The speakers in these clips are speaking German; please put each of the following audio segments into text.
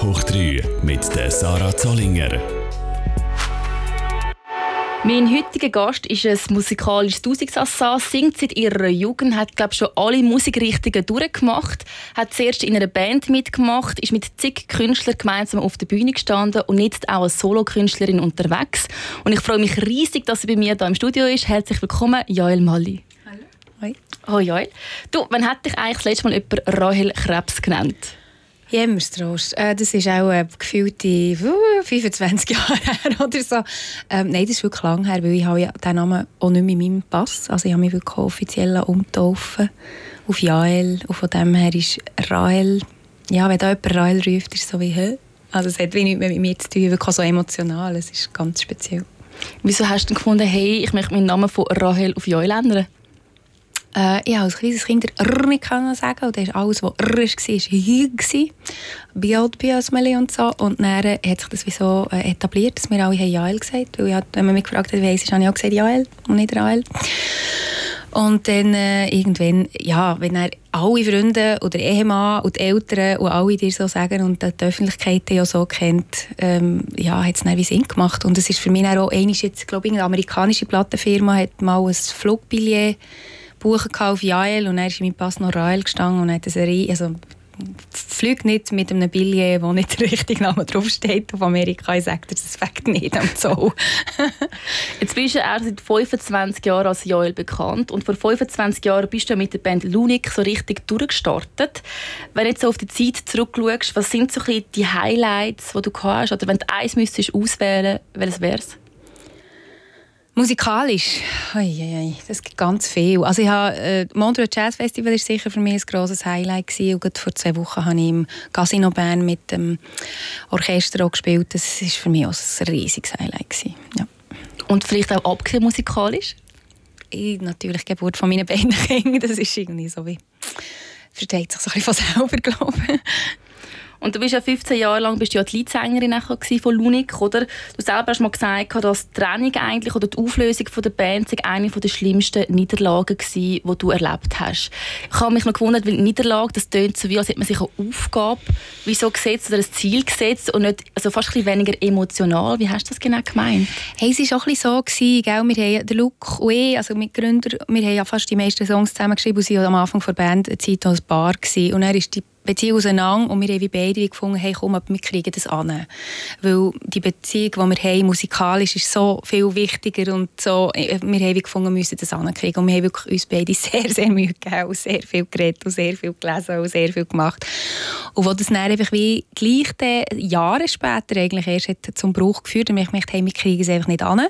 Top hoch 3 mit der Sarah Zollinger. Mein heutiger Gast ist ein musikalisches Tausigsassa, singt seit ihrer Jugend, hat glaube schon alle Musikrichtungen durchgemacht, hat zuerst in einer Band mitgemacht, ist mit zig Künstlern gemeinsam auf der Bühne gestanden und jetzt auch als Solokünstlerin unterwegs. Und ich freue mich riesig, dass sie bei mir hier im Studio ist. Herzlich willkommen, Joel Malli. Hallo. Hoi. Hoi Joel. Du, wann hat dich eigentlich das letzte Mal jemand Rahel Krebs genannt? Jämmerstrost. Äh, das ist auch äh, gefühlte uh, 25 Jahre her oder so. Ähm, nein, das ist wirklich lang her, weil ich habe ja den Namen auch nicht mehr in meinem Pass. Also ich habe mich wirklich offiziell umgetaufen auf Jael. Und von dem her ist Rahel, ja, wenn da jemand Rahel ruft, ist es so wie, hä? Also es hat wenig mit mir zu tun, wirklich so emotional. Es ist ganz speziell. Wieso hast du gefunden, hey, ich möchte meinen Namen von Rahel auf Joel ändern? Äh, ich als kleines Kind R nicht sagen und dann alles, was R war, war H. Biot, Biosmeli und so. Und dann hat sich das wie so äh, etabliert, dass wir alle Jael gesagt haben. Weil wenn man mich gefragt hat, wie heisst, habe ich auch gesagt Jael und nicht Rael. Und dann äh, irgendwann, ja, wenn er alle Freunde oder Ehemann und die Eltern und alle dir so sagen und die Öffentlichkeit ja so kennt, ähm, ja, hat es dann wie Sinn gemacht. Und es ist für mich auch einmal jetzt, glaube ich, eine amerikanische Plattenfirma hat mal ein Flugbillett buchen auf Jael und er ist in meinem Pass noch Rael gestanden und hat eine Serie, also fliegt nicht mit einem Billett, wo nicht der richtige Name draufsteht auf Amerika. Ich sage dir, das fängt nicht am Zoll. Jetzt bist du erst seit 25 Jahren als Joel bekannt und vor 25 Jahren bist du mit der Band Lunik so richtig durchgestartet. Wenn du jetzt auf die Zeit zurückschaust, was sind so die Highlights, die du hast? Oder wenn du eins müsstest auswählen, welches wäre es? Musikalisch, oi, oi, das gibt ganz viel. Also ich habe, äh, Montreux Jazz Festival ist sicher für mich ein grosses Highlight gewesen. Und vor zwei Wochen habe ich im Casino Bern mit dem Orchester auch gespielt. Das ist für mich auch ein riesiges Highlight gewesen. Ja. Und vielleicht auch abgesehen musikalisch? Ich, natürlich die Geburt von meinen beiden Kindern. Das ist irgendwie so wie versteht sich so ein bisschen von selber, glaube ich. Und du bist ja 15 Jahre lang bist du ja die Leadsängerin von Lunik, oder? Du selber hast mal gesagt, dass die Trennung eigentlich oder die Auflösung der Band eine der schlimmsten Niederlagen war, die du erlebt hast. Ich habe mich noch gewundert, weil Niederlage, das tönt so wie, als hätte man sich eine Aufgabe wieso gesetzt oder ein Ziel gesetzt und nicht, also fast ein weniger emotional. Wie hast du das genau gemeint? Hey, es war auch ein bisschen so, gell? wir haben, der Luke und ich, also mit Gründer, wir haben ja fast die meisten Songs zusammengeschrieben und waren am Anfang der Band eine Zeit als Bar gewesen. und er ist die Beziehung auseinander und wir haben beide gefunden, hey, komm, wir kriegen das an. Weil die Beziehung, die wir haben, musikalisch, ist so viel wichtiger und so, äh, wir haben gefunden, wir müssen das ankriegen und wir haben wirklich uns beide sehr, sehr Mühe gegeben und sehr viel geredet und sehr viel gelesen und sehr viel gemacht. Und wo das dann einfach wie gleich Jahre später eigentlich erst hat zum Bruch geführt und ich gedacht, hey, wir kriegen es einfach nicht an,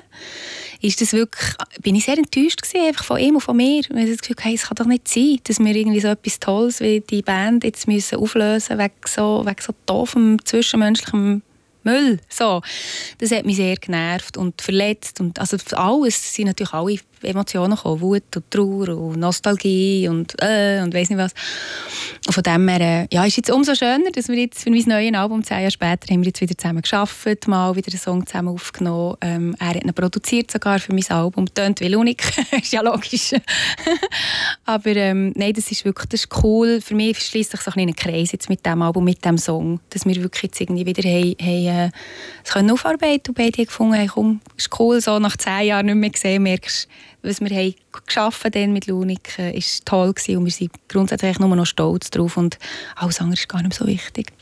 ist das wirklich, bin ich sehr enttäuscht gewesen, einfach von ihm und von mir. Ich habe das Gefühl, hey, es kann doch nicht sein, dass wir irgendwie so etwas Tolles wie die Band jetzt müssen auflösen wegen so, so doofem zwischenmenschlichem Müll. So. Das hat mich sehr genervt und verletzt. Und also alles sind natürlich alle Emotionen gekommen. Wut und Trauer und Nostalgie und äh, und weiss nicht was. Und von dem her, äh, ja, ist jetzt umso schöner, dass wir jetzt für mein neues Album, zehn Jahre später, haben wir jetzt wieder zusammen geschafft, mal wieder einen Song zusammen aufgenommen. Ähm, er hat ihn produziert sogar für mein Album. Tönt wie Lunik, ist ja logisch. Aber ähm, nein, das ist wirklich das ist cool. Für mich schließt sich so ein kleiner Kreis jetzt mit dem Album, mit dem Song, dass wir wirklich jetzt irgendwie wieder haben, haben, äh, es können aufarbeiten und beide gefunden haben, komm, ist cool, so nach zehn Jahren nicht mehr gesehen, merkst was wir haben geschaffen haben mit Lunik äh, toll gewesen und wir sind grundsätzlich nur noch stolz drauf und alles andere ist gar nicht so wichtig.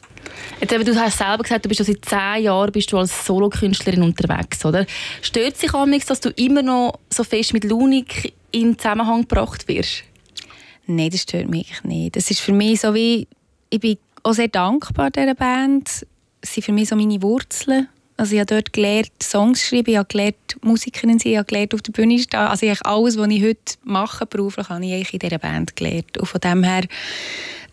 Jetzt eben, du hast selber gesagt, du bist seit zehn Jahren bist du als Solokünstlerin unterwegs, oder? Stört sich amigs, dass du immer noch so fest mit Lunik in Zusammenhang gebracht wirst? Nein, das stört mich nicht. Das ist für mich so wie, ich bin auch sehr dankbar dieser Band. Es sind für mich so meine Wurzeln also ich habe dort gelernt, Songs schreiben, ich habe gelernt, Musikerin sein, ich habe gelernt, auf der Bühne stehen. Also ich alles, was ich heute mache beruflich, habe ich in dieser Band gelernt. Und von dem her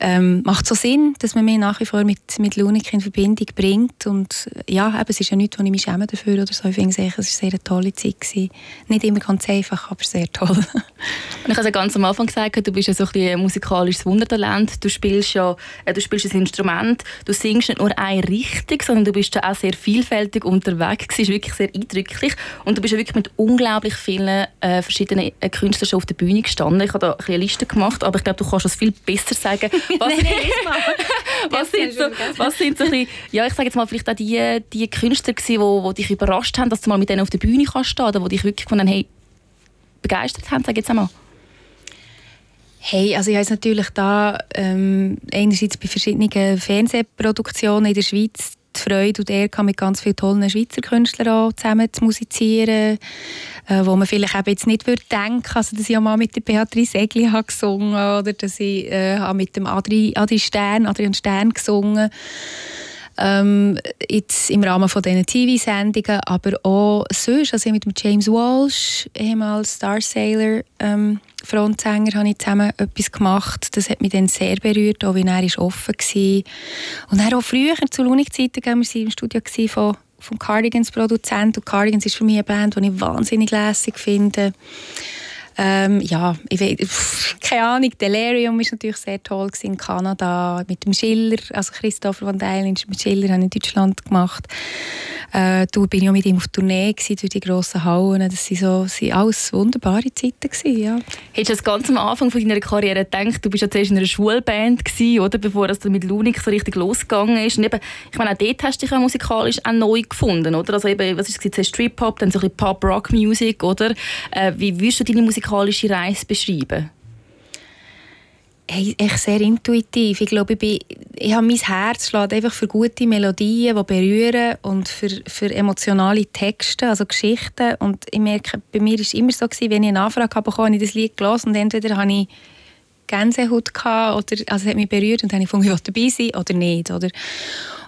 ähm, macht so Sinn, dass man mich nach wie vor mit, mit Lunik in Verbindung bringt. Und ja, eben, es ist ja nichts, wo ich mich schäme dafür oder so. Ich finde es war eine sehr tolle Zeit. Gewesen. Nicht immer ganz einfach, aber sehr toll. Und ich habe ganz am Anfang gesagt, du bist ja so ein, ein musikalisches Wundertalent. Du spielst ja äh, du spielst ein Instrument, du singst nicht nur eine Richtung, sondern du bist ja auch sehr vielfältig unterwegs. Das ist wirklich sehr eindrücklich. Und du bist ja wirklich mit unglaublich vielen äh, verschiedenen äh, Künstlern schon auf der Bühne gestanden. Ich habe da eine Liste gemacht, aber ich glaube, du kannst das viel besser sagen Was, was, sind so, was sind so ein bisschen, ja, ich sage jetzt mal, vielleicht auch die, die Künstler gewesen, die, die dich überrascht haben, dass du mal mit denen auf der Bühne kannst stehen, oder die dich wirklich von hey, begeistert haben, sage jetzt einmal? Hey, also ich habe natürlich da ähm, einerseits bei verschiedenen Fernsehproduktionen in der Schweiz die Freude und Ehre mit ganz vielen tollen Schweizer Künstlern auch zusammen zu musizieren, äh, wo man vielleicht eben jetzt nicht würde denken, also dass ich auch mal mit der Beatrice Egli habe gesungen oder dass ich äh, mit dem Adri, Adri Stern, Adrian Stern gesungen. Ähm, jetzt im Rahmen von diesen TV-Sendungen, aber auch sonst, also mit dem James Walsh, ehemals Star Sailor, ähm, Frontsänger, habe ich zusammen etwas gemacht. Das hat mich dann sehr berührt, auch wie er offen war. Und dann auch früher, zu Lunig-Zeiten, wir waren im Studio von vom Cardigans Produzent und Cardigans ist für mich eine Band, die ich wahnsinnig lässig finde. Ähm, ja, ich weiß, keine Ahnung, Delirium war natürlich sehr toll in Kanada, mit dem Schiller, also Christopher van Dijlen mit Schiller habe ich in Deutschland gemacht. Äh, du bin auch mit ihm auf Tournee gewesen, durch die grossen Hallen. Das waren so, alles wunderbare Zeiten. Gewesen, ja. Hättest du das ganz am Anfang von deiner Karriere gedacht, du bist ja zuerst in einer Schulband gewesen, oder, bevor es mit Lunik so richtig losgegangen ist. Und eben, ich meine, auch dort hast du dich ja musikalisch auch neu gefunden, oder? Also eben, was ist es, Strip-Hop, dann so ein bisschen Pop-Rock-Music? Äh, wie würdest du deine musikalische Reise beschreiben? Echt sehr intuitiv. Ich glaube, ich, bin, ich habe mein Herz schlägt einfach für gute Melodien, die berühren und für, für emotionale Texte, also Geschichten. Und ich merke, bei mir war es immer so, gewesen, wenn ich eine Anfrage habe, habe ich das Lied gelesen und entweder habe ich Gänsehaut gehabt, oder also es hat mich berührt und dann habe ich gefunden, ich dabei sein oder nicht. Oder?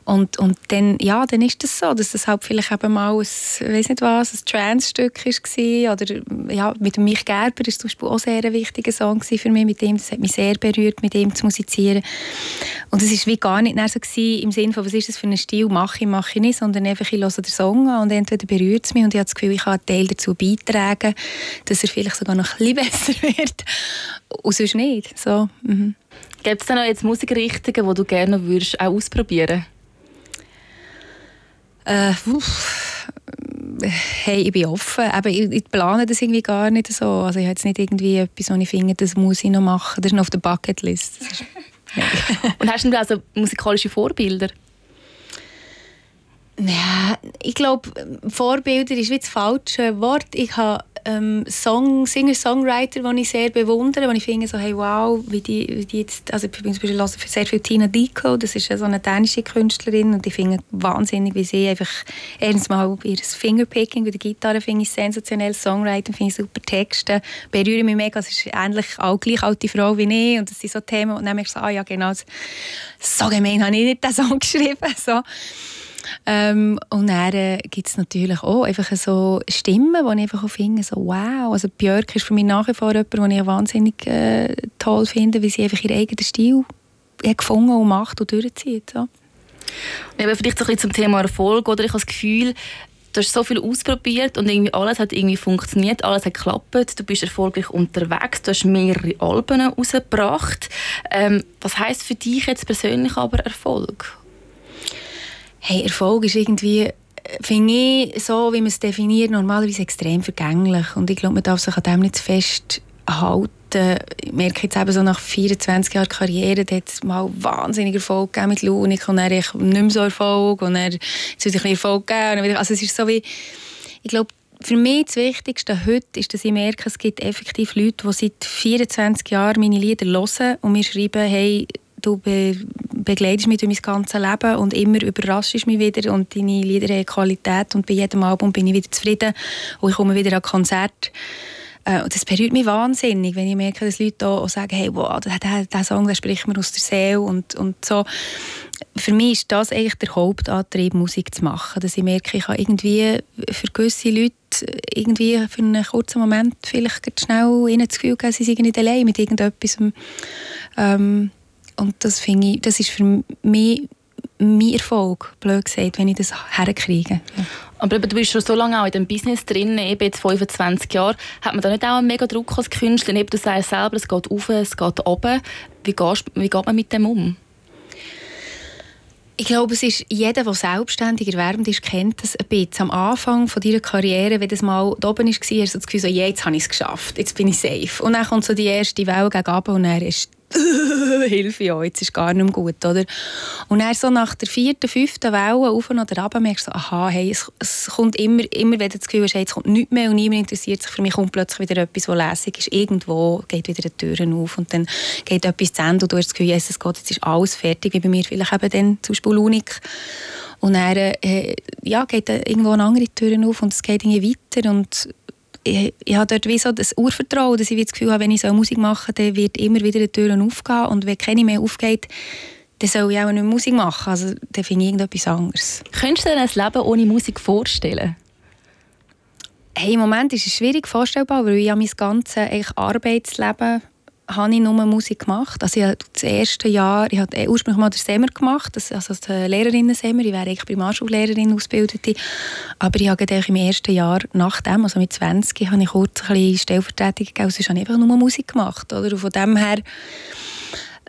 Und, und dann, ja, dann ist das so, dass das halt vielleicht eben mal ein, weiß nicht was, ein Trance-Stück war. Oder ja, mit Mich Gerber ist zum Beispiel auch sehr ein wichtiger Song für mich. Mit ihm, das hat mich sehr berührt, mit ihm zu musizieren. Und es war gar nicht so gewesen, im Sinne von, was ist das für ein Stil, mache ich, mache ich nicht, sondern einfach, ich höre den Song an und entweder berührt es mich und ich habe das Gefühl, ich kann einen Teil dazu beitragen, dass er vielleicht sogar noch ein bisschen besser wird. Und sonst nicht. So, mhm. Gibt es da noch jetzt Musikrichtungen, die du gerne würdest, auch ausprobieren würdest? Äh, hey, ich bin offen. Aber ich, ich, plane das irgendwie gar nicht so. Also ich habe jetzt nicht irgendwie etwas, wo ich finde, das muss ich noch machen. Das ist noch auf der Bucketlist. Und hast du also musikalische Vorbilder? Ja, ich glaube, Vorbilder ist wie das falsche Wort. Ich habe ähm, Song, Singer-Songwriter, die ich sehr bewundere, wo ich finde, so, hey, wow, wie die, wie die jetzt, also ich bin zum Beispiel sehr viel Tina Dico, das ist so eine dänische Künstlerin und ich finde wahnsinnig, wie sie einfach erstens mal ihr Fingerpicking bei der Gitarre finde ich sensationell, Songwriting finde ich super, Texte berühren mich mega, es ist ähnlich auch gleich alte Frau wie ich und das sind so Themen, und dann merke ich so, ah ja genau, so gemein habe ich nicht den Song geschrieben, so. Ähm, und dann äh, gibt es natürlich auch einfach so Stimmen, die ich einfach auch finde, so wow. Also Björk ist für mich nach wie vor jemand, den ich wahnsinnig äh, toll finde, weil sie einfach ihren eigenen Stil hat gefunden und macht und durchzieht. So. Ja, vielleicht so ein bisschen zum Thema Erfolg. Oder? Ich habe das Gefühl, du hast so viel ausprobiert und irgendwie alles hat irgendwie funktioniert, alles hat geklappt, du bist erfolgreich unterwegs, du hast mehrere Alben rausgebracht. Ähm, was heißt für dich jetzt persönlich aber Erfolg? Hey, Erfolg ist irgendwie, finde ich, so wie man es definiert, normalerweise extrem vergänglich. Und ich glaube, man darf sich an dem nicht zu fest. Ich merke jetzt eben so nach 24 Jahren Karriere, da hat es mal wahnsinnig Erfolg gegeben mit Lunik und dann nicht mehr so Erfolg und dann jetzt wieder ein Erfolg gegeben. Also es ist so wie, ich glaube, für mich das Wichtigste heute ist, dass ich merke, es gibt effektiv Leute, die seit 24 Jahren meine Lieder hören und mir schreiben, hey, du be begleitest mich durch mein ganzes Leben und immer überraschst mich wieder und deine Lieder haben Qualität und bei jedem Album bin ich wieder zufrieden und ich komme wieder an Konzert. Äh, und das berührt mich wahnsinnig, wenn ich merke, dass Leute auch sagen, hey, wow, der, Song der spricht mir aus der Seele und, und so. Für mich ist das eigentlich der Hauptantrieb, Musik zu machen. Dass ich merke, ich kann irgendwie für gewisse Leute irgendwie für einen kurzen Moment vielleicht schnell das Gefühl geben, sie sind nicht allein mit irgendetwas. Ähm, und das finde ich, das ist für mich mein Erfolg, blöd gesagt, wenn ich das herkriege. Ja. Aber du bist schon so lange auch in dem Business drin, eben jetzt 25 Jahre. Hat man da nicht auch einen mega Druck als Künstler? Eben, du sagst selber, es geht auf, es geht runter. Wie, gehst, wie geht man mit dem um? Ich glaube, es ist jeder, der selbstständig erwerbend ist, kennt das ein bisschen. Am Anfang von deiner Karriere, wenn das mal da oben war, hast du das Gefühl, so, jetzt habe ich es geschafft, jetzt bin ich safe. Und dann kommt so die erste Welle gegen und dann ist Hilfe, ja, jetzt ist gar nicht gut, oder? Und dann so nach der vierten, fünften Welle auf und runter merkst du aha, hey, es, es kommt immer, immer wenn das Gefühl hast, hey, es kommt nichts mehr und niemand interessiert sich für mich, kommt plötzlich wieder etwas, was lässig ist. Irgendwo geht wieder die Türen auf und dann geht etwas zu Ende und du hast das Gefühl, Jesus Gott, jetzt ist alles fertig, wie bei mir vielleicht eben dann zum Beispiel Unik. Und dann äh, ja, geht irgendwo eine andere Türen auf und es geht irgendwie weiter und ich, ich habe dort wie so das Urvertrauen, dass ich das Gefühl habe, wenn ich so Musik mache, dann wird immer wieder die Türen aufgehen und wenn keine mehr aufgeht, dann soll ich auch nicht Musik machen. Also dann finde ich irgendetwas anderes. Könntest du dir ein Leben ohne Musik vorstellen? Hey, Im Moment ist es schwierig vorstellbar, weil ich mein ganzes Arbeitsleben habe ich nur Musik gemacht. Also ich habe das erste Jahr, ich habe ursprünglich mal den Semmer gemacht, also das Lehrerinnen-Semmer, ich wäre eigentlich Primarschullehrerin ausgebildete, aber ich habe im ersten Jahr nach dem, also mit 20, habe ich kurz ein bisschen Stellvertretung gegeben, sonst habe ich einfach nur Musik gemacht. Oder? Und von dem her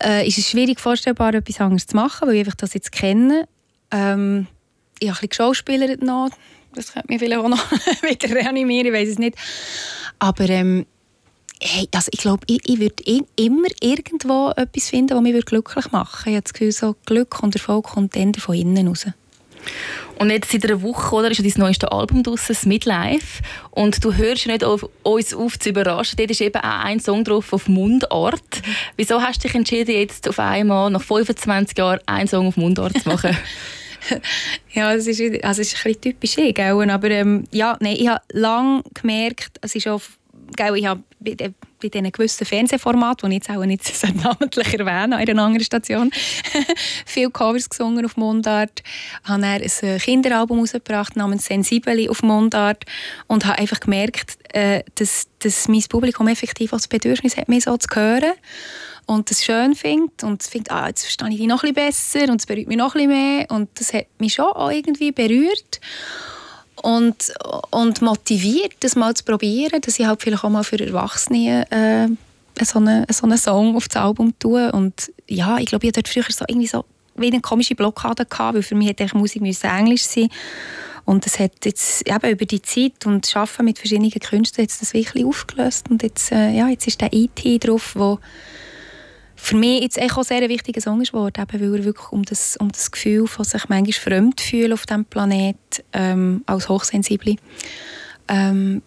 äh, ist es schwierig vorstellbar, etwas anderes zu machen, weil ich einfach das jetzt kenne. Ähm, ich habe ein bisschen geschauspielert noch, das könnte mich vielleicht auch noch wieder reanimieren, ich weiß es nicht. Aber ähm, hey, also ich glaube, ich, ich würde immer irgendwo etwas finden, was mich glücklich machen würde. Ich habe das Gefühl, so Glück und Erfolg kommt dann von innen raus. Und jetzt seit einer Woche oder, ist dein neueste Album draussen, das Midlife. Und du hörst nicht auf uns auf zu überraschen. Dort ist eben auch ein Song drauf auf Mundart. Wieso hast du dich entschieden, jetzt auf einmal nach 25 Jahren einen Song auf Mundart zu machen? ja, es ist, also es ist ein bisschen typisch ich, aber ähm, ja, nein, ich habe lange gemerkt, es ist auch gell, ich habe bei, bei diesen gewissen Fernsehformaten, die ich jetzt auch nicht namentlich erwähne, an einer anderen Station, viele Covers gesungen auf Mundart, habe dann ein Kinderalbum herausgebracht namens «Sensibeli» auf Mundart und habe einfach gemerkt, äh, dass, dass mein Publikum effektiv das Bedürfnis hat, mich so zu hören und das schön findet und findet, ah, jetzt verstehe ich die noch ein bisschen besser und es berührt mich noch ein bisschen mehr und das hat mich schon auch irgendwie berührt und, und motiviert, das mal zu probieren, dass ich halt vielleicht auch mal für Erwachsene äh, so, einen, so einen Song auf das Album tue. Und ja, ich glaube, ich hatte früher so irgendwie so eine komische Blockade gehabt, weil für mich hätte Musik Englisch sein und das hat jetzt eben über die Zeit und das Arbeiten mit verschiedenen Künstlern jetzt das wirklich aufgelöst und jetzt, äh, ja, jetzt ist der IT e drauf, wo für mich jetzt auch sehr ein wichtiger Song geworden, eben weil er wirklich um das, um das Gefühl von sich manchmal fremd fühlen auf diesem Planet ähm, als Hochsensible ähm,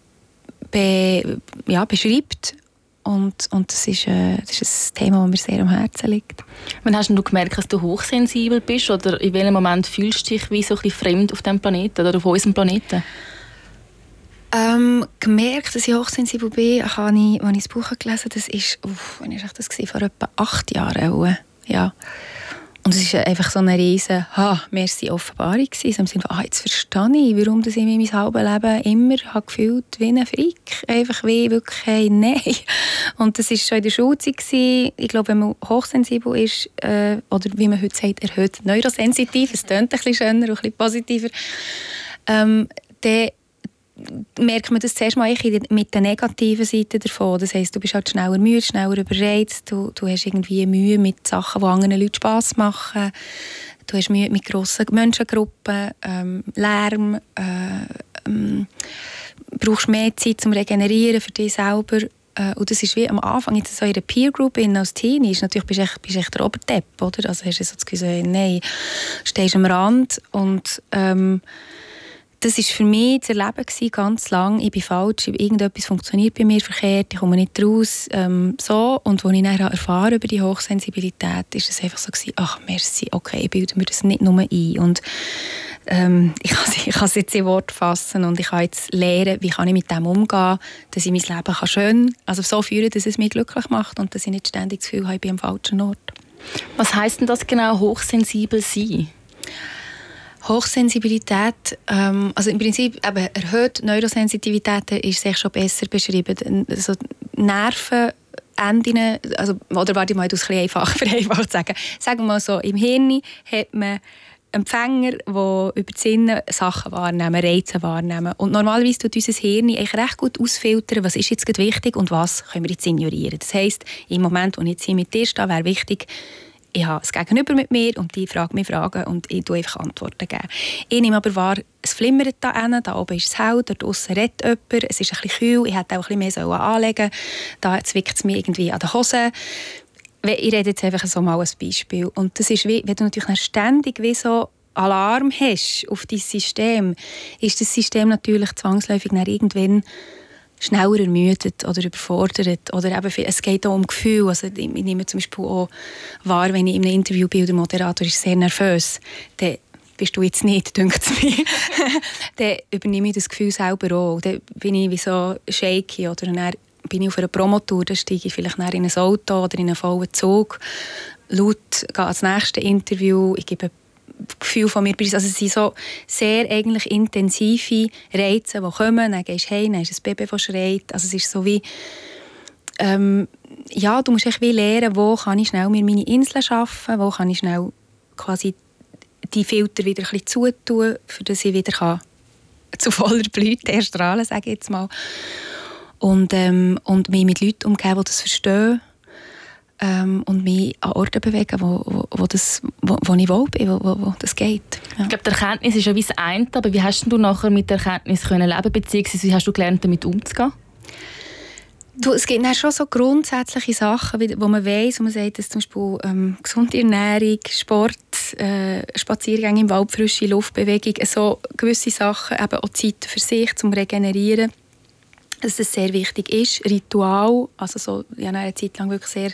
be, ja, beschreibt. Und, und das, ist, äh, das ist ein Thema, das mir sehr am Herzen liegt. Wann hast du gemerkt, dass du hochsensibel bist? Oder in welchem Moment fühlst du dich wie so ein bisschen fremd auf diesem Planeten oder auf unserem Planeten? Ähm, gemerkt, dass ich hochsensibel bin, habe ich, als ich das Buch gelesen habe, das ist, uff, wann ist das vor etwa acht Jahren. Ja. Und es war einfach so eine riesige ha, merci Offenbarung gewesen. Im Sinne von, ah, jetzt verstehe ich, warum ich mein halbes Leben immer habe gefühlt wie ein Freak. Einfach wie wirklich, hey, nein. Und das war schon in der Schulzeit. Ich glaube, wenn man hochsensibel ist, äh, oder wie man heute sagt, erhöht neurosensitiv, es klingt ein bisschen schöner und ein bisschen positiver, ähm, dann merkt man das zuerst mal mit der negativen Seite davon. Das heisst, du bist halt schneller müde, schneller überreizt, du, du hast irgendwie Mühe mit Sachen, die anderen Leuten Spass machen. Du hast Mühe mit grossen Menschengruppen, ähm, Lärm, äh, ähm, brauchst mehr Zeit zum Regenerieren für dich selber. Äh, und das ist wie am Anfang, jetzt so in einer Peer Group als Teenie, natürlich bist du echt, bist echt der Oberdepp, oder? Also hast du so das Gefühl, nein, stehst am Rand und ähm, das war für mich das Erleben gewesen, ganz lang. Ich bin falsch, irgendetwas funktioniert bei mir verkehrt, ich komme nicht raus. Ähm, so. Und als ich dann erfahren über die Hochsensibilität, ist es einfach so gewesen, ach merci, okay, ich bilde mir das nicht nur ein. Und ähm, ich kann, kann es jetzt in Wort fassen und ich kann jetzt lernen, wie kann ich mit dem umgehen, dass ich mein Leben kann schön, also so führen, dass es mich glücklich macht und dass ich nicht ständig das Gefühl habe, ich bin am falschen Ort. Was heißt denn das genau, hochsensibel sein? Hochsensibilität, ähm, also im Prinzip eben erhöht Neurosensitivität ist sich schon besser beschrieben. Also Nerven Enden, also, oder warte mal, ich es ein einfach vereinfacht sagen. Sagen wir mal so, im Hirn hat man Empfänger, die über die Sinne Sachen wahrnehmen, Reize wahrnehmen. Und normalerweise tut unser Hirn eigentlich recht gut ausfiltern, was ist jetzt wichtig und was können wir jetzt ignorieren. Das heisst, im Moment, wo ich jetzt hier mit dir stehe, wäre wichtig, ich habe das Gegenüber mit mir und die fragt mich Fragen und ich gebe einfach Antworten. Ich nehme aber wahr, es flimmert da hinten, da oben ist es hell, dort draussen redet jemand, es ist ein bisschen kühl, ich hätte auch ein bisschen mehr anlegen sollen, da zwickt es mich irgendwie an den Hosen. ich rede jetzt einfach so mal ein Beispiel. Und das ist wie, wenn du natürlich ständig wie so Alarm hast auf dein System, ist das System natürlich zwangsläufig irgendwann schneller ermüdet oder überfordert. Oder eben, es geht auch um Gefühl. Also ich nehme zum Beispiel auch wahr, wenn ich in einem Interview bin, der Moderator ist sehr nervös, dann bist du jetzt nicht, denkt mir. dann übernehme ich das Gefühl selber auch. Dann bin ich wie so shaky oder dann bin ich auf einer Promotour, dann steige ich vielleicht in ein Auto oder in einen vollen Zug. Laut gehe ans nächste Interview, ich gebe Gefühl von mir Also es sind so sehr eigentlich intensive Reize, die kommen. Dann gehst du heim, dann ist ein Baby, das schreit. Also es ist so wie... Ähm, ja, du musst echt wie lernen, wo kann ich schnell mir meine Insel schaffen, wo kann ich schnell quasi die Filter wieder ein bisschen zutun, für dass ich wieder kann zu voller Blüte erstrahlen, sage ich jetzt mal. Und, ähm, und mich mit Leuten umgeben, die das verstehen ähm, und mich an Orten bewegen, wo, wo, wo, das, wo, wo ich wohl bin, wo, wo, wo das geht. Ja. Ich glaube, die Erkenntnis ist ja wie das eine, aber wie hast du nachher mit der Erkenntnis können leben beziehungsweise wie hast du gelernt, damit umzugehen? Du, es gibt schon so grundsätzliche Sachen, wo man weiß, wo man sagt, dass zum Beispiel ähm, gesunde Ernährung, Sport, äh, Spaziergänge im Wald, frische Luftbewegung, so gewisse Sachen, eben auch Zeit für sich, zum Regenerieren, dass es sehr wichtig ist. Ritual, also so, ich habe eine Zeit lang wirklich sehr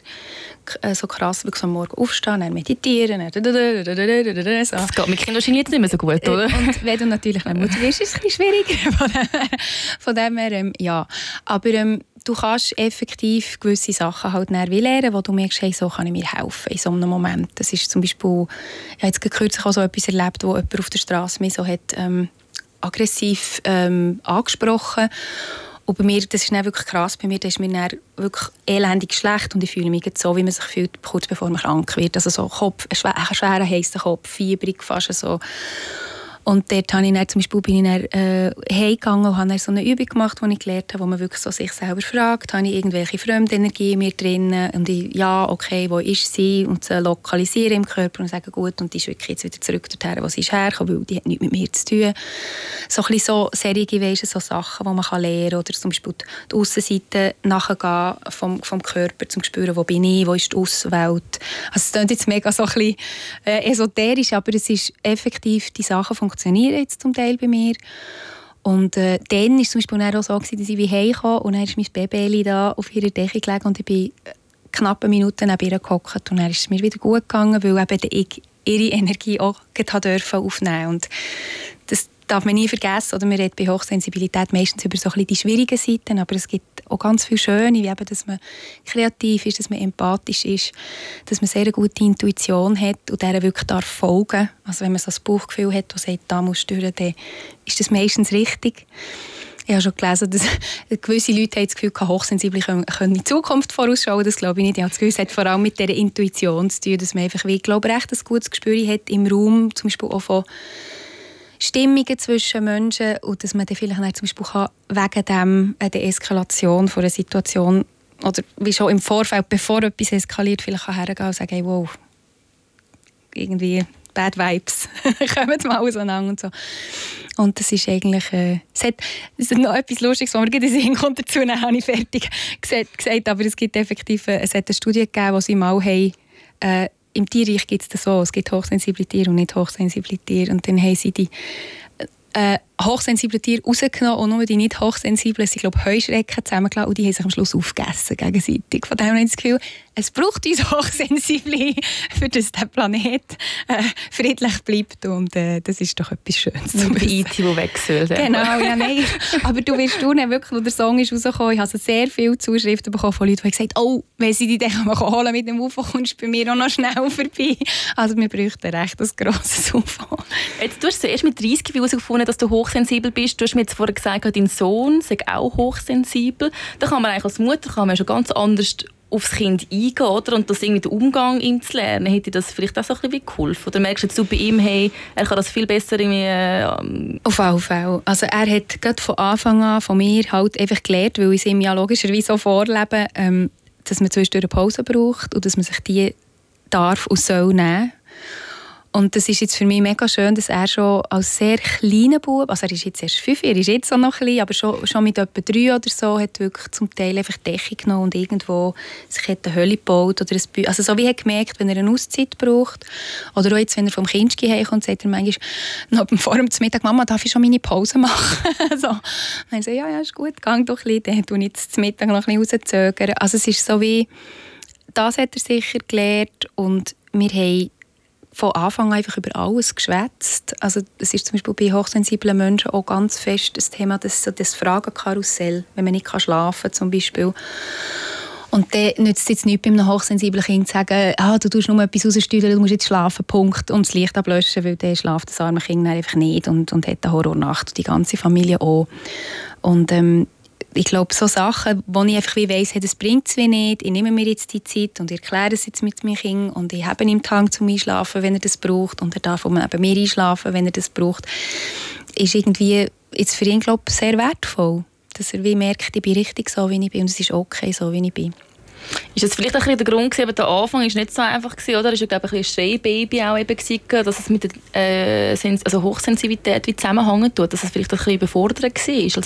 äh, so krass, wirklich am Morgen aufstehen, dann meditieren, dann so. Das geht mit Kindern wahrscheinlich jetzt nicht mehr so gut, oder? Und wenn du natürlich eine Mutter bist, ist es ein bisschen schwieriger. Von dem, von dem her, ähm, ja. Aber ähm, du kannst effektiv gewisse Sachen halt wie lernen, wo du merkst, hey, so kann ich mir helfen in so einem Moment. Das ist zum Beispiel, ich habe jetzt kürzlich auch so etwas erlebt, wo jemand auf der Straße mich so hat ähm, aggressiv ähm, angesprochen und bei mir, das ist dann wirklich krass, bei mir, da ist mir dann wirklich elendig schlecht und ich fühle mich so, wie man sich fühlt, kurz bevor man krank wird. Also so Kopf, ein schwerer, schwerer heißer Kopf, fiebrig fast so. Und dort habe ich dann, zum Beispiel bin ich dann, äh, heimgegangen und habe dann so eine Übung gemacht, die ich gelernt habe, wo man wirklich so sich selber fragt, habe ich irgendwelche Fremdenergie in mir drin und ich, ja, okay, wo ist sie? Und sie lokalisieren im Körper und sagen, gut, und die ist wirklich jetzt wieder zurück dorthin, wo sie ist hergekommen, weil die hat nichts mit mir zu tun. So ein so Serien, weißt, so Sachen, die man lernen kann oder zum Beispiel die Aussenseite nachgehen vom, vom Körper, zum spüren, wo bin ich, wo ist die Außenwelt. Also es klingt jetzt mega so ein bisschen äh, esoterisch, aber es ist effektiv, die Sachen funktionieren jetzt zum Teil bei mir. Und äh, dann war es zum Beispiel auch so, gewesen, dass ich heimkam und dann ist mein Baby da auf ihrer Decke gelegen und ich bin knappe Minuten neben ihr gehockt und dann ist es mir wieder gut gegangen, weil eben ich ihre Energie auch aufnehmen Und das darf man nie vergessen. Oder man redet bei Hochsensibilität meistens über so die schwierigen Seiten, aber es gibt auch ganz viele schöne, wie eben, dass man kreativ ist, dass man empathisch ist, dass man sehr gute Intuition hat und der wirklich darf folgen. Also wenn man so ein Bauchgefühl hat, das sagt, da muss du dann ist das meistens richtig. Ich habe schon gelesen, dass gewisse Leute haben das Gefühl, hochsensibel können, können in die Zukunft vorausschauen. Das glaube ich nicht. Ich habe das Gefühl, es hat vor allem mit dieser Intuition zu tun, dass man einfach, wie ich glaube, recht ein gutes Gespür hat im Raum, zum Beispiel auch von Stimmungen zwischen Menschen und dass man dann vielleicht zum Beispiel kann, wegen dem, äh, der Eskalation von einer Situation oder wie schon im Vorfeld, bevor etwas eskaliert, vielleicht kann hergehen und sagen, hey, wow, irgendwie Bad Vibes kommen mal auseinander und so. Und das ist eigentlich, äh, es, hat, es hat noch etwas Lustiges, was mir gerade in den Sinn kommt dazu, dann habe ich fertig gesagt, gesagt, aber es gibt effektiv, äh, es hat eine Studie gegeben, wo sie mal haben, äh, im Tierreich gibt es das so, es gibt hochsensible Tiere und nicht hochsensible Tiere. Und dann haben sie die äh, hochsensible Tiere rausgenommen und nur die nicht hochsensiblen sind, glaube Heuschrecken zusammengelassen und die haben sich am Schluss aufgegessen gegenseitig. Von dem habe ich das Gefühl, es braucht uns Hochsensible, für dass der Planet äh, friedlich bleibt und äh, das ist doch etwas Schönes. Und die IT, die wechselt. Genau, ja, nein. Aber du wirst staunen, wirklich, wo der Song ist rausgekommen, ich habe sehr viele Zuschriften bekommen von Leuten, die gesagt haben, oh, wenn sie die dann holen mit dem UFO, kommst du bei mir auch noch schnell vorbei. Also wir bräuchten recht ein grosses UFO. Jetzt, du hast zuerst mit 30 herausgefunden, dass du hochsensibel bist. Du hast mir jetzt vorher gesagt, dein Sohn sei auch hochsensibel. Da kann man eigentlich als Mutter kann man schon ganz anders aufs Kind eingehen oder? und das irgendwie den Umgang ihm zu lernen, hätte das vielleicht auch so ein bisschen geholfen? Oder merkst du jetzt bei ihm, hey, er kann das viel besser irgendwie... Ähm Auf jeden Fall. Also er hat gerade von Anfang an von mir halt einfach gelernt, weil ich es ihm ja logischerweise so vorlebe, ähm, dass man zwischendurch eine Pause braucht und dass man sich die darf und soll nehmen. Und das ist jetzt für mich mega schön, dass er schon als sehr kleiner Bub, also er ist jetzt erst fünf, er ist jetzt auch noch klein, aber schon, schon mit etwa drei oder so, hat wirklich zum Teil einfach Decke genommen und irgendwo sich hat eine Hölle gebaut oder ein Bü Also so wie er gemerkt, wenn er eine Auszeit braucht oder auch jetzt, wenn er vom Kindski herkommt, sagt er manchmal noch vor dem Mittag, Mama, darf ich schon meine Pause machen? so. Und dann so, ja, ja, ist gut, gang doch ein bisschen, dann ich jetzt zum Mittag noch ein bisschen rauszögern. Also es ist so wie, das hat er sicher gelernt und wir haben von Anfang an einfach über alles geschwätzt. Also es ist zum Beispiel bei hochsensiblen Menschen auch ganz fest das Thema, das, so das Fragenkarussell, wenn man nicht schlafen kann zum Beispiel. Und dann nützt es jetzt nicht bei einem hochsensiblen Kind zu sagen, ah, du tust nur etwas raussteuern, du musst jetzt schlafen, Punkt, und das Licht ablöschen, weil dann schlaft das arme Kind einfach nicht und, und hat eine Horrornacht, die ganze Familie auch. Und ähm, ich glaube, so Sachen, wo ich einfach wie weiss, hey, das bringt es wie nicht, ich nehme mir jetzt die Zeit und ich erkläre es jetzt mit meinem Kind und ich habe ihm Tag zum Einschlafen, wenn er das braucht und er darf um eben mir einschlafen, wenn er das braucht, ist irgendwie jetzt für ihn, glaube sehr wertvoll, dass er wie merkt, ich bin richtig so, wie ich bin und es ist okay, so wie ich bin. Ist das vielleicht ein bisschen der Grund aber der Anfang ist nicht so einfach gewesen, oder? Ist ja glaube ein Schreibaby auch eben dass es mit der äh, also Hochsensibilität wie zusammenhängen tut, dass es vielleicht ein bisschen überfordert war?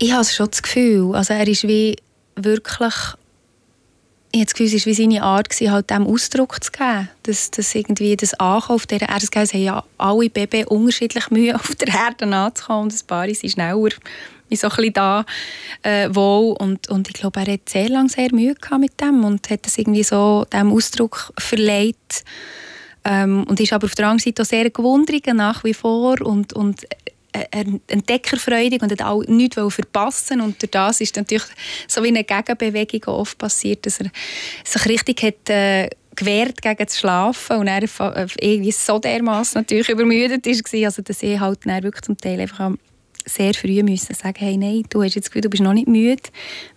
Ich habe schon das Gefühl, also er ist wie wirklich ich habe das Gefühl, es war wie seine Art, halt dem Ausdruck zu geben. Dass, dass irgendwie das Ankommen auf dieser Erde, es haben ja alle Babys unterschiedlich Mühe, auf der Erde anzukommen und ein paar sind schneller so ein bisschen da äh, wohl. Und, und ich glaube, er hat sehr lange sehr Mühe gehabt mit dem und hat das irgendwie so dem Ausdruck verleiht. Ähm, und ist aber auf der anderen Seite auch sehr gewundert nach wie vor und, und entdeckerfreudig und hat auch nichts verpassen. Und durch das ist natürlich so wie eine Gegenbewegung oft passiert, dass er sich richtig hat äh, gewehrt gegen das Schlafen. Und er äh, irgendwie so dermaßen natürlich übermüdet war, also dass er halt wirklich zum Teil einfach sehr früh müssen sagen, hey, nein, du hast jetzt Gefühl, du bist noch nicht müde,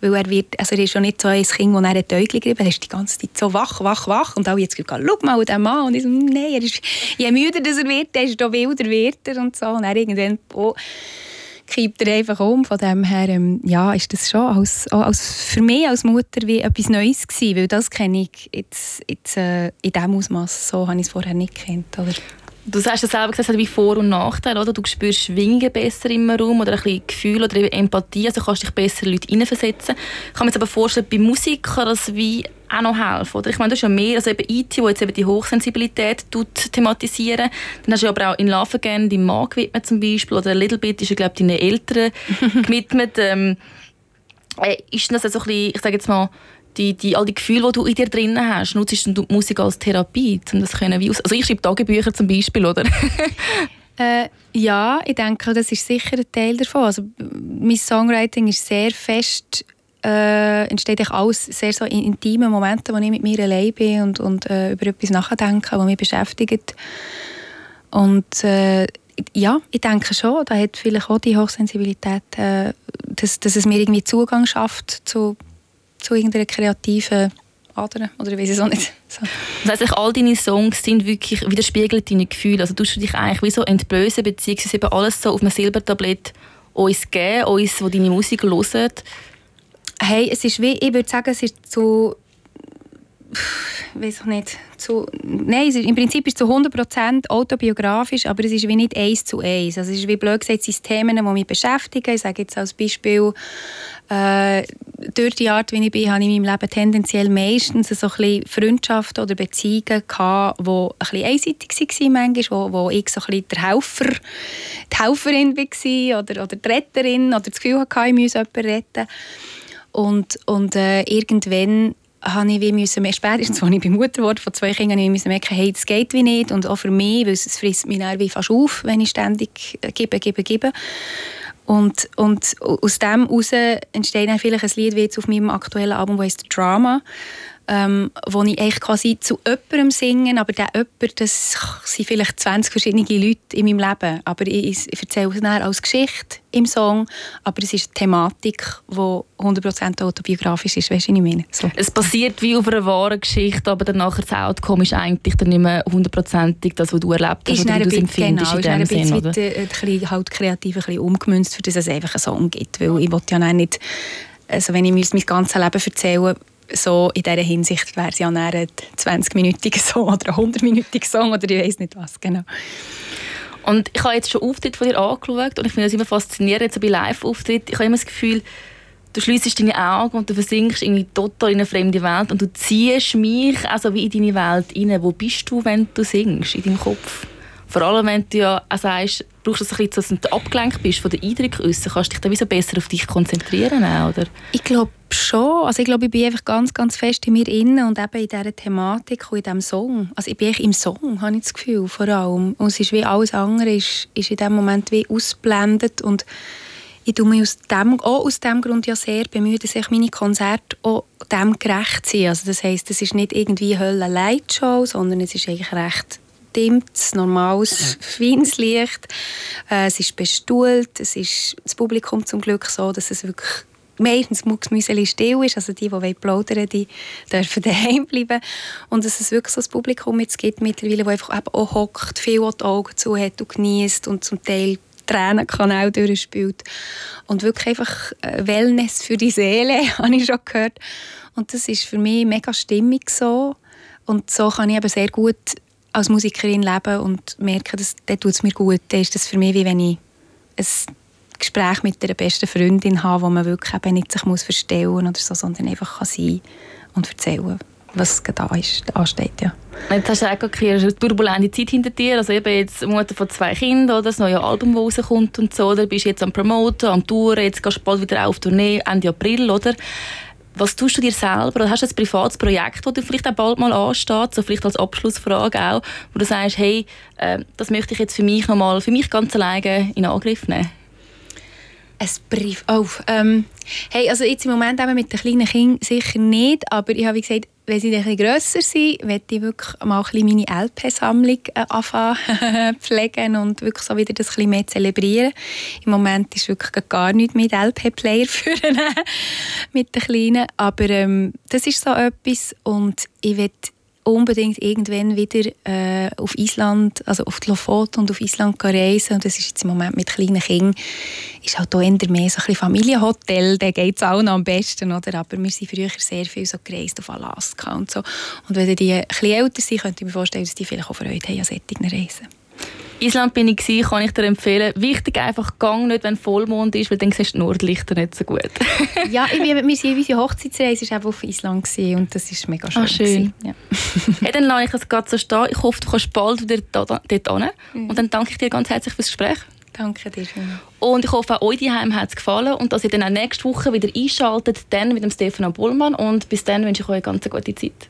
weil er wird, also er ist schon nicht so ein Kind, das er ein Äugel gegeben er ist die ganze Zeit so wach, wach, wach und alle jetzt gesagt, schau mal den Mann und ich so, nein, er ist, je müder er wird, desto wilder wird er und so und er irgendwann, oh, kippt er einfach um. Von dem her ähm, ja, ist das schon als, als, für mich als Mutter wie etwas Neues gewesen, weil das kenne ich jetzt, jetzt äh, in diesem Ausmaß so habe ich es vorher nicht gekannt. Oder? Du hast ja selber gesagt, es hat wie Vor- und Nachteile, oder? Du spürst Schwingungen besser im Raum oder ein bisschen Gefühl oder Empathie, also kannst dich besser in Leute hineinversetzen. Ich kann mir jetzt aber vorstellen, bei Musik kann das wie auch noch helfen, oder? Ich meine, das ist ja mehr, also eben IT, wo jetzt eben die Hochsensibilität tut, thematisieren. Dann hast du aber auch in Love Again deinem Mann gewidmet zum Beispiel, oder Little Bit ist ja, glaube ich, deinen Eltern gewidmet. ähm, äh, ist das also ein bisschen, ich sage jetzt mal, die, die, all die Gefühle, die du in dir drin hast, nutzt du die Musik als Therapie, um das können wie aus Also ich schreibe Tagebücher zum Beispiel, oder? äh, ja, ich denke, das ist sicher ein Teil davon. Also mein Songwriting ist sehr fest äh, entsteht ich alles sehr so in intimen Momenten, wo ich mit mir allein bin und, und äh, über etwas nachdenke, was mich beschäftigt. Und äh, ja, ich denke schon, da hat vielleicht auch die Hochsensibilität, äh, dass, dass es mir irgendwie Zugang schafft zu zu irgendeiner kreativen Ader oder ich weiß es auch nicht. So. Das heißt, all deine Songs sind wirklich widerspiegelt deine Gefühle. Also tust du dich eigentlich wie so entblößen, beziehungsweise eben alles so auf einem Silbertablett uns geben, uns, die deine Musik hören? Hey, es ist wie, ich würde sagen, es ist zu weiß ich nicht, zu, nein, ist, im Prinzip ist es zu 100% autobiografisch, aber es ist wie nicht eins zu eins. Also es ist wie blöd gesagt, es Themen, die mich beschäftigen. Ich sage jetzt als Beispiel, äh, durch die Art, wie ich bin, habe ich in meinem Leben tendenziell meistens so ein Freundschaften oder Beziehungen gehabt, die ein bisschen einseitig waren manchmal, wo, wo ich so ein bisschen der Helfer, die Helferin war oder, oder die Retterin oder das Gefühl hatte, ich müsse jemanden retten. Und, und äh, irgendwann habe ich wie müssen, spätestens als ich bei Mutter wurde von zwei Kindern, müssen merken, hey, das geht wie nicht und auch für mich, weil es frisst mich wie fast auf, wenn ich ständig gebe, gebe, gebe. Und, und aus dem heraus entsteht dann vielleicht ein Lied wie jetzt auf meinem aktuellen Album, das heißt «Drama», ähm, wo ich eigentlich quasi zu jemandem singe, aber der jemand, das sind vielleicht 20 verschiedene Leute in meinem Leben. Aber ich, ich erzähle es dann als Geschichte im Song, aber es ist eine Thematik, die 100% autobiografisch ist, weißt du, was ich meine? So. Es passiert wie auf einer wahren Geschichte, aber dann nachher das Outcome ist eigentlich dann nicht mehr hundertprozentig das, was du erlebt hast oder wie du es empfindest genau, in dem Sinn, oder? Ein bisschen, halt kreativ ein bisschen umgemünzt, für das es einfach einen Song gibt, weil ich will ja nicht, also wenn ich mir mein ganzes Leben erzähle, so in dieser Hinsicht wäre es ja ein 20-minütiger Song oder ein 100-minütiger Song oder ich weiß nicht was, genau. Und ich habe jetzt schon Auftritte von dir angeschaut und ich finde das immer faszinierend, so bei Live-Auftritten. Ich habe immer das Gefühl, du schließt deine Augen und du versinkst irgendwie total in eine fremde Welt und du ziehst mich also wie in deine Welt rein. Wo bist du, wenn du singst, in deinem Kopf? Vor allem, wenn du ja auch sagst, brauchst du es ein bisschen, dass du abgelenkt bist von den Eindrücken äußern, kannst du dich dann wie so besser auf dich konzentrieren, oder? Ich glaube schon. Also ich glaube, ich bin einfach ganz, ganz fest in mir innen und eben in dieser Thematik und in diesem Song. Also ich bin echt im Song, habe ich das Gefühl, vor allem. Und es ist wie alles andere, ist, ist in diesem Moment wie ausblendet und ich tue mich aus dem, auch aus dem Grund ja sehr bemühen, dass ich meine Konzerte auch dem gerecht sind. Also das heisst, es ist nicht irgendwie Hölle Lightshow, sondern es ist eigentlich recht dimmtes, normales, feines Licht. Äh, es ist bestuhlt, es ist das Publikum zum Glück so, dass es wirklich meistens Mucksmüseli still ist, also die, die plaudern die dürfen daheim bleiben. Und dass es wirklich so ein Publikum jetzt gibt mittlerweile, das einfach auch hockt, viel die Augen zu hat und genießt und zum Teil Tränenkanal durchspielt. Und wirklich einfach äh, Wellness für die Seele, habe ich schon gehört. Und das ist für mich mega stimmig so. Und so kann ich eben sehr gut als Musikerin leben und merke, dass das tut es mir gut. Dann ist das für mich wie wenn ich ein Gespräch mit einer besten Freundin habe, wo man wirklich eben nicht sich muss verstellen oder so, sondern einfach kann sein und erzählen, was da ist, ansteht. Ja. Jetzt hast du auch eine turbulente Zeit hinter dir, also eben jetzt Mutter von zwei Kindern, oder das neue Album, das rauskommt und so, oder bist jetzt am Promoten, am Touren, jetzt gehst du bald wieder auf Tournee, Ende April, oder? Was tust du dir selber? Oder hast du ein privates Projekt, das vielleicht auch bald mal ansteht, so vielleicht als Abschlussfrage auch, wo du sagst, hey, äh, das möchte ich jetzt für mich nochmal, für mich ganz alleine in Angriff nehmen? Ein Brief. Oh, ähm, hey, also jetzt im Moment eben mit den kleinen Kindern sicher nicht, aber ich habe gesagt, wenn sie bisschen grösser sind, möchte ich wirklich mal ein meine LP-Sammlung äh, anfangen pflegen und wirklich so wieder das ein mehr zelebrieren. Im Moment ist wirklich gar nichts mit LP-Player führen mit den Kleinen, aber ähm, das ist so etwas und ich will unbedingt irgendwann wieder äh, auf Island, also auf die Lofoten und auf Island reisen. Und das ist jetzt im Moment mit kleinen Kindern, ist halt auch eher mehr so ein Familienhotel, da geht es auch noch am besten, oder? Aber wir sind früher sehr viel so gereist auf Alaska und so. Und wenn die ein älter sind, könnte ich mir vorstellen, dass die vielleicht auch Freude haben an solchen Reisen. Island bin ich gewesen, kann ich dir empfehlen. Wichtig einfach, gang nicht, wenn Vollmond ist, weil dann siehst du die Nordlichter nicht so gut. ja, ich, wir, wir unsere Hochzeitsreise war auf Island und das ist mega schön. Ah, schön. Ja. hey, dann lasse ich es gerade so stehen. Ich hoffe, du kannst bald wieder dort hin. Mhm. Und dann danke ich dir ganz herzlich fürs Gespräch. Danke dir. Und ich hoffe, auch euch daheim hat es gefallen und dass ihr dann auch nächste Woche wieder einschaltet, dann mit dem Stefan Bullmann. Und bis dann wünsche ich euch eine ganz gute Zeit.